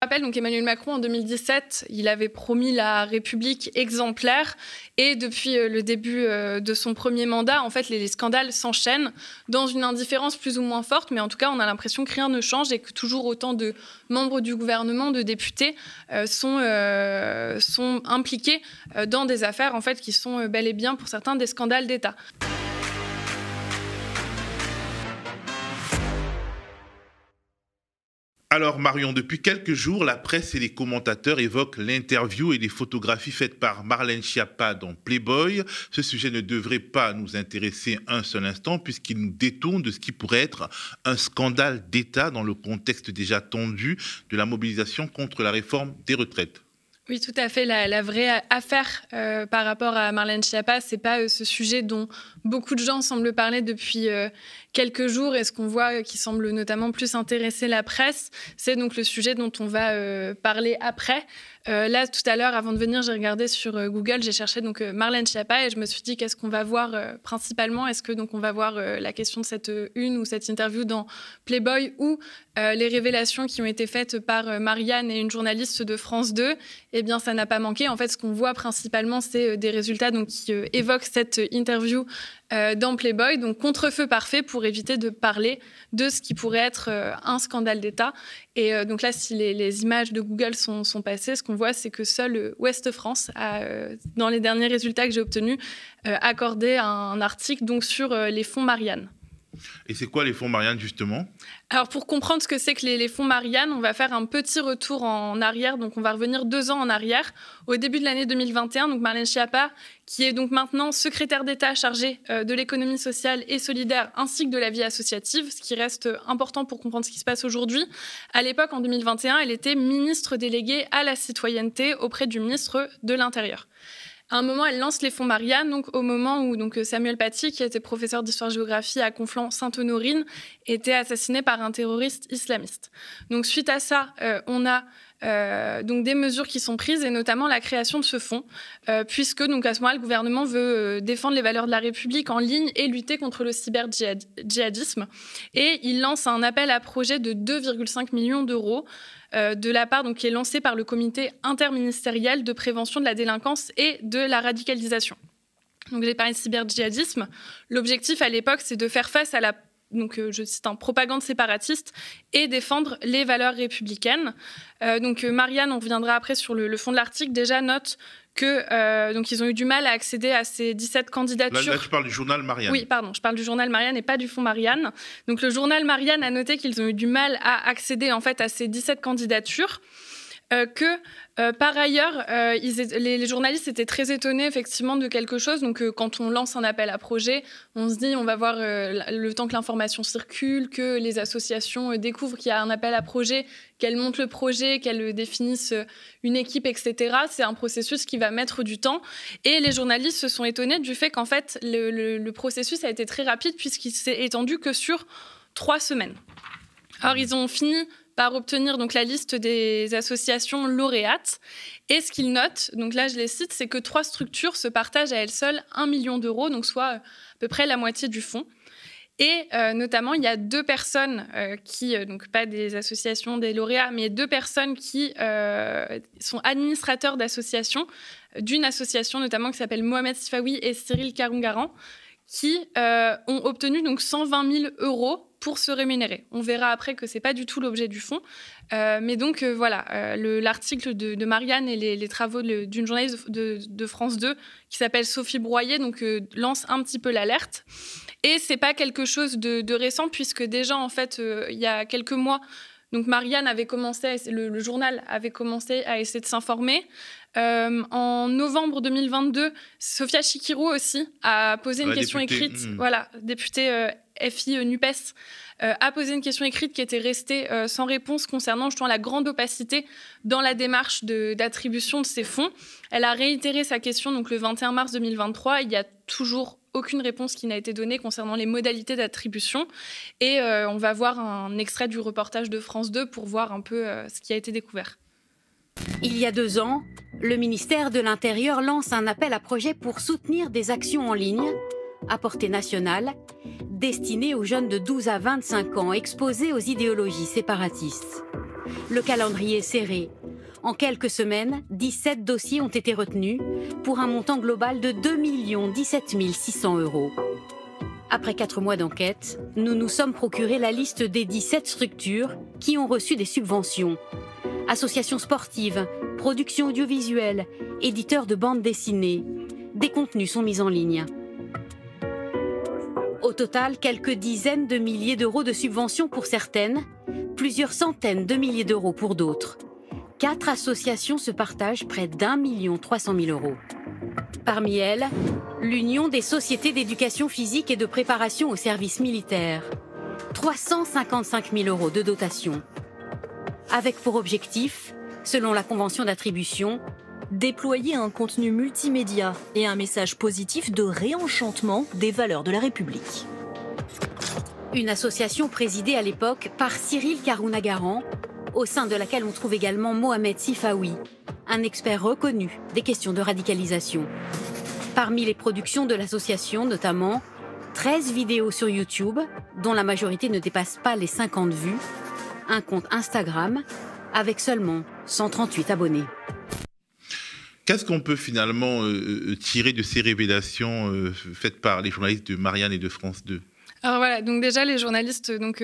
rappelle donc Emmanuel Macron en 2017, il avait promis la République exemplaire et depuis euh, le début euh, de son premier mandat, en fait, les, scandales s'enchaînent dans une indifférence plus ou moins forte, mais en tout cas, on a l'impression que rien ne change et que toujours autant de membres du gouvernement, de députés, euh, sont, sont impliqués dans des affaires en fait qui sont bel et bien pour certains des scandales d'État. Alors Marion, depuis quelques jours, la presse et les commentateurs évoquent l'interview et les photographies faites par Marlène Schiappa dans Playboy. Ce sujet ne devrait pas nous intéresser un seul instant puisqu'il nous détourne de ce qui pourrait être un scandale d'État dans le contexte déjà tendu de la mobilisation contre la réforme des retraites. Oui, tout à fait. La, vraie affaire euh, par rapport à Marlène Schiappa, c'est pas euh, ce sujet dont beaucoup de gens semblent parler depuis euh, quelques jours et ce qu'on voit qui semble notamment plus intéresser la presse, c'est donc le sujet dont on va parler après. Là, tout à l'heure, avant de venir, j'ai regardé sur Google, j'ai cherché donc Marlène Schiappa et je me suis dit qu'est-ce qu'on va voir principalement? Est-ce que donc on va voir la question de cette une ou cette interview dans Playboy ou les révélations qui ont été faites par Marianne et une journaliste de France 2 eh bien, ça n'a pas manqué. En fait, ce qu'on voit principalement, c'est euh, des résultats donc, qui euh, évoquent cette interview euh, dans Playboy. Donc, contre-feu parfait pour éviter de parler de ce qui pourrait être un scandale d'État. Et donc là, si les, images de Google sont, passées, ce qu'on voit, c'est que seul Ouest France a, dans les derniers résultats que j'ai obtenus, accordé un article donc, sur les fonds Marianne. Et c'est quoi les fonds Marianne, justement? Alors, pour comprendre ce que c'est que les, fonds Marianne, on va faire un petit retour en arrière. Donc, on va revenir deux ans en arrière, au début de l'année 2021. Donc, Marlène Schiappa, qui est donc maintenant secrétaire d'État chargée euh, de l'économie sociale et solidaire, ainsi que de la vie associative, ce qui reste important pour comprendre ce qui se passe aujourd'hui. À l'époque, en 2021, elle était ministre déléguée à la citoyenneté auprès du ministre de l'Intérieur. À un moment, elle lance les fonds Marianne, donc au moment où donc Samuel Paty, qui était professeur d'histoire-géographie à Conflans-Sainte-Honorine, était assassiné par un terroriste islamiste. Donc suite à ça, euh, on a euh, donc des mesures qui sont prises et notamment la création de ce fonds, euh, puisque donc à ce moment-là, le gouvernement veut défendre les valeurs de la République en ligne et lutter contre le cyber-djihadisme. Et il lance un appel à projet de 2,5 millions d'euros euh, de la part, donc, qui est lancé par le comité interministériel de prévention de la délinquance et de la radicalisation. Donc, j'ai parlé de cyber-djihadisme. L'objectif à l'époque, c'est de faire face à la donc euh, je cite un propagande séparatiste et défendre les valeurs républicaines. Euh, donc Marianne, on reviendra après sur le fond de l'article, déjà note que euh, donc ils ont eu du mal à accéder à ces 17 candidatures. Là, tu parles du journal Marianne. Oui, pardon, je parle du journal Marianne et pas du fonds Marianne. Donc le journal Marianne a noté qu'ils ont eu du mal à accéder en fait à ces 17 candidatures. Euh, que euh, par ailleurs, euh, les, journalistes étaient très étonnés effectivement de quelque chose. Donc, quand on lance un appel à projet, on se dit on va voir le temps que l'information circule, que les associations découvrent qu'il y a un appel à projet, qu'elles montent le projet, qu'elles définissent une équipe, etc. C'est un processus qui va mettre du temps. Et les journalistes se sont étonnés du fait qu'en fait, le, le processus a été très rapide puisqu'il s'est étendu que sur trois semaines. Alors, ils ont fini par obtenir donc la liste des associations lauréates. Et ce qu'ils notent, donc là je les cite, c'est que trois structures se partagent à elles seules un million d'euros, donc soit à peu près la moitié du fonds. Et euh, notamment, il y a deux personnes euh, qui, euh, donc pas des associations des lauréats, mais deux personnes qui sont administrateurs d'associations, d'une association notamment qui s'appelle Mohamed Sifawi et Cyril Karungaran, qui ont obtenu donc 120 000 euros pour se rémunérer. On verra après que c'est pas du tout l'objet du fonds. Euh, mais donc euh, voilà, euh, l'article de, Marianne et les, travaux d'une journaliste de, France 2 qui s'appelle Sophie Broyer donc lance un petit peu l'alerte. Et c'est pas quelque chose de, récent puisque déjà en fait il y a quelques mois. Donc Marianne avait commencé, le, journal avait commencé à essayer de s'informer. en novembre 2022, Sophia Chikirou aussi a posé une question écrite, hmm. voilà, députée FI euh, NUPES euh, a posé une question écrite qui était restée euh, sans réponse concernant justement la grande opacité dans la démarche d'attribution de, ces fonds. Elle a réitéré sa question donc le 21 mars 2023. Il n'y a toujours aucune réponse qui n'a été donnée concernant les modalités d'attribution. Et on va voir un extrait du reportage de France 2 pour voir un peu ce qui a été découvert. Il y a deux ans, le ministère de l'Intérieur lance un appel à projet pour soutenir des actions en ligne à portée nationale, destinée aux jeunes de 12 à 25 ans exposés aux idéologies séparatistes. le calendrier est serré. En quelques semaines, 17 dossiers ont été retenus pour un montant global de 2 17 600 euros. Après quatre mois d'enquête, nous nous sommes procuré la liste des 17 structures qui ont reçu des subventions. Associations sportives, productions audiovisuelles, éditeurs de bandes dessinées. Des contenus sont mis en ligne. Au total, quelques dizaines de milliers d'euros de subventions pour certaines, plusieurs centaines de milliers d'euros pour d'autres. Quatre associations se partagent près d'un million trois cent mille euros. Parmi elles, l'Union des sociétés d'éducation physique et de préparation au service militaire. 355 000 euros de dotation. Avec pour objectif, selon la convention d'attribution, déployer un contenu multimédia et un message positif de réenchantement des valeurs de la République. Une association présidée à l'époque par Cyril Karounagaran, au sein de laquelle on trouve également Mohamed Sifawi, un expert reconnu des questions de radicalisation. Parmi les productions de l'association, notamment 13 vidéos sur YouTube, dont la majorité ne dépasse pas les 50 vues, un compte Instagram avec seulement 138 abonnés. Qu'est-ce qu'on peut finalement euh, euh, tirer de ces révélations euh, faites par les journalistes de Marianne et de France 2 alors voilà, donc déjà les journalistes, donc,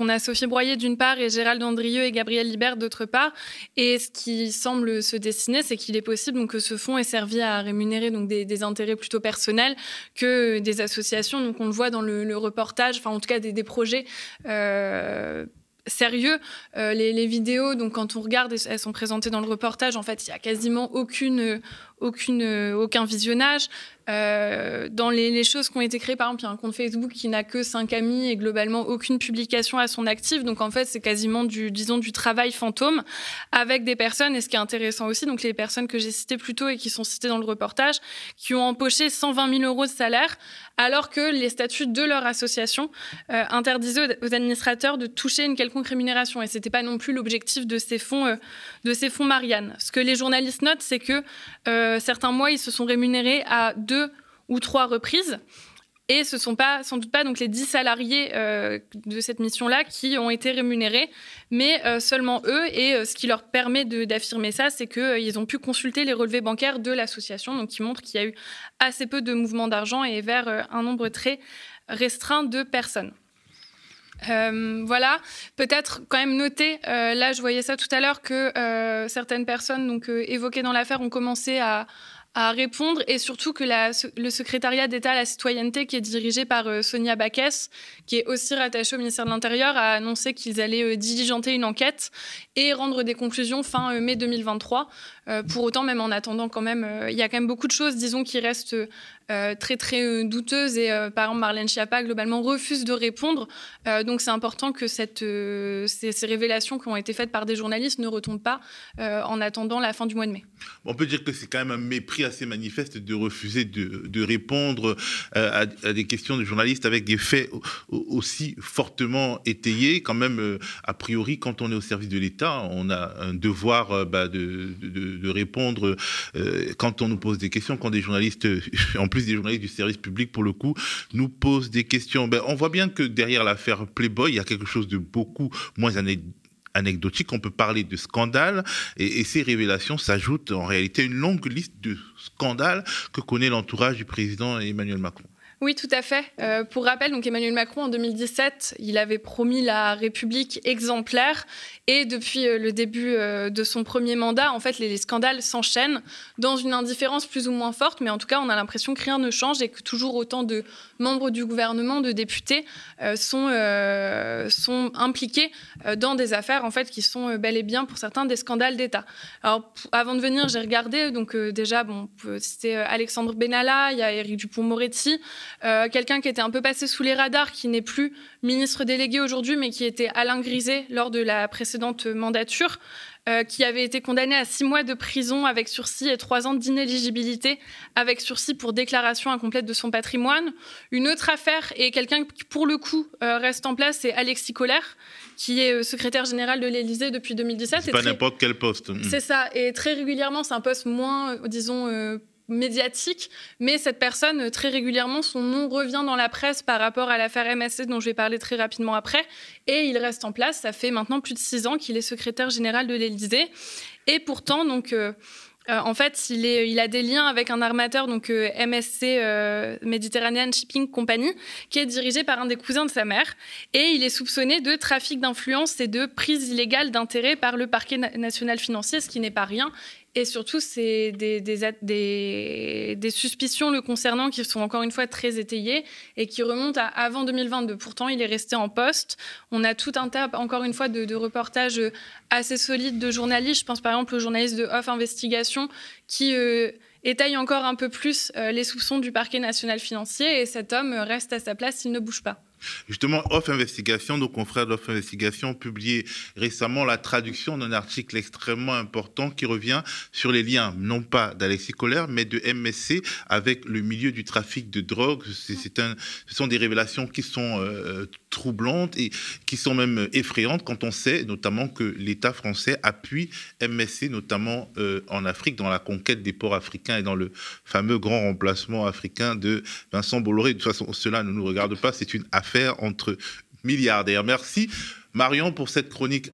on a Sophie Broyer d'une part et Gérald Andrieux et Gabriel Libert d'autre part. Et ce qui semble se dessiner, c'est qu'il est possible donc, que ce fonds ait servi à rémunérer donc, des, intérêts plutôt personnels que des associations. Donc on le voit dans le, reportage, enfin en tout cas des, projets. Sérieux. Euh, les, les, vidéos, donc quand on regarde, elles sont présentées dans le reportage. En fait, il y a quasiment aucune, aucune, aucun visionnage. Euh, dans les, choses qui ont été créées, par exemple, il y a un compte Facebook qui n'a que 5 amis et globalement aucune publication à son actif. Donc en fait, c'est quasiment du, disons, du travail fantôme avec des personnes. Et ce qui est intéressant aussi, donc les personnes que j'ai citées plus tôt et qui sont citées dans le reportage, qui ont empoché 120 000 euros de salaire, alors que les statuts de leur association euh, interdisaient aux, administrateurs de toucher une quelconque rémunération. Et c'était pas non plus l'objectif de euh, de ces fonds Marianne. Ce que les journalistes notent, c'est que certains mois, ils se sont rémunérés à deux ou trois reprises. Et ce ne sont sans doute pas donc les dix salariés euh, de cette mission-là qui ont été rémunérés, mais euh, seulement eux. Et euh, ce qui leur permet d'affirmer ça, c'est qu'ils ont pu consulter les relevés bancaires de l'association, qui montrent qu'il y a eu assez peu de mouvements d'argent et vers un nombre très restreint de personnes. Voilà, peut-être quand même noter, là je voyais ça tout à l'heure, que certaines personnes donc, évoquées dans l'affaire ont commencé à, répondre et surtout que le secrétariat d'État à la citoyenneté qui est dirigé par euh, Sonia Baquès, qui est aussi rattachée au ministère de l'Intérieur, a annoncé qu'ils allaient euh, diligenter une enquête et rendre des conclusions fin euh, mai 2023. pour autant, même en attendant quand même, il y a quand même beaucoup de choses, disons, qui restent euh, très très euh, douteuse et euh, par exemple Marlène Schiappa globalement refuse de répondre. donc c'est important que ces, révélations qui ont été faites par des journalistes ne retombent pas en attendant la fin du mois de mai. On peut dire que c'est quand même un mépris assez manifeste de refuser de, répondre à, des questions de journalistes avec des faits aussi fortement étayés. Quand même, a priori, quand on est au service de l'État, on a un devoir bah, de, répondre quand on nous pose des questions, quand des journalistes en plus des journalistes du service public, pour le coup, nous posent des questions. Ben, on voit bien que derrière l'affaire Playboy, il y a quelque chose de beaucoup moins anecdotique. On peut parler de scandales et, et ces révélations s'ajoutent en réalité à une longue liste de scandales que connaît l'entourage du président Emmanuel Macron. Oui, tout à fait. Euh, pour rappel, donc Emmanuel Macron, en 2017, il avait promis la République exemplaire. Et depuis euh, le début euh, de son premier mandat, en fait, les, scandales s'enchaînent dans une indifférence plus ou moins forte. Mais en tout cas, on a l'impression que rien ne change et que toujours autant de membres du gouvernement, de députés, sont, impliqués dans des affaires, en fait, qui sont bel et bien, pour certains, des scandales d'État. Alors, avant de venir, j'ai regardé. Donc, déjà, bon, c'était Alexandre Benalla, il y a Éric Dupont-Moretti. Euh, quelqu'un qui était un peu passé sous les radars, qui n'est plus ministre délégué aujourd'hui, mais qui était Alain Griset lors de la précédente mandature, euh, qui avait été condamné à six mois de prison avec sursis et trois ans d'inéligibilité avec sursis pour déclaration incomplète de son patrimoine. Une autre affaire, et quelqu'un qui, pour le coup, euh, reste en place, c'est Alexis Collère, qui est secrétaire général de l'Élysée depuis 2017. C'est pas n'importe quel poste. C'est ça. Et très régulièrement, c'est un poste moins, disons, médiatique, mais cette personne, très régulièrement, son nom revient dans la presse par rapport à l'affaire MSC dont je vais parler très rapidement après, et il reste en place. Ça fait maintenant plus de six ans qu'il est secrétaire général de l'Élysée, et pourtant, donc. Euh, en fait, il, a des liens avec un armateur, donc euh, MSC euh, Mediterranean Shipping Company, qui est dirigé par un des cousins de sa mère. Et il est soupçonné de trafic d'influence et de prise illégale d'intérêt par le parquet national financier, ce qui n'est pas rien. Et surtout, c'est des, des, des, suspicions le concernant qui sont encore une fois très étayées et qui remontent à avant 2022. Pourtant, il est resté en poste. On a tout un tas, encore une fois, de, reportages assez solides de journalistes. Je pense par exemple aux journalistes de Off Investigation qui euh, étayent encore un peu plus euh, les soupçons du parquet national financier. Et cet homme reste à sa place, il ne bouge pas. Justement, Off Investigation, nos confrères d'Off Investigation, publié récemment la traduction d'un article extrêmement important qui revient sur les liens, non pas d'Alexis Kohler, mais de MSC avec le milieu du trafic de drogue. C'est un, ce sont des révélations qui sont euh, troublantes et qui sont même effrayantes quand on sait notamment que l'État français appuie MSC, notamment euh, en Afrique, dans la conquête des ports africains et dans le fameux grand remplacement africain de Vincent Bolloré. De toute façon, cela ne nous regarde pas, c'est une entre milliardaires. Merci Marion pour cette chronique.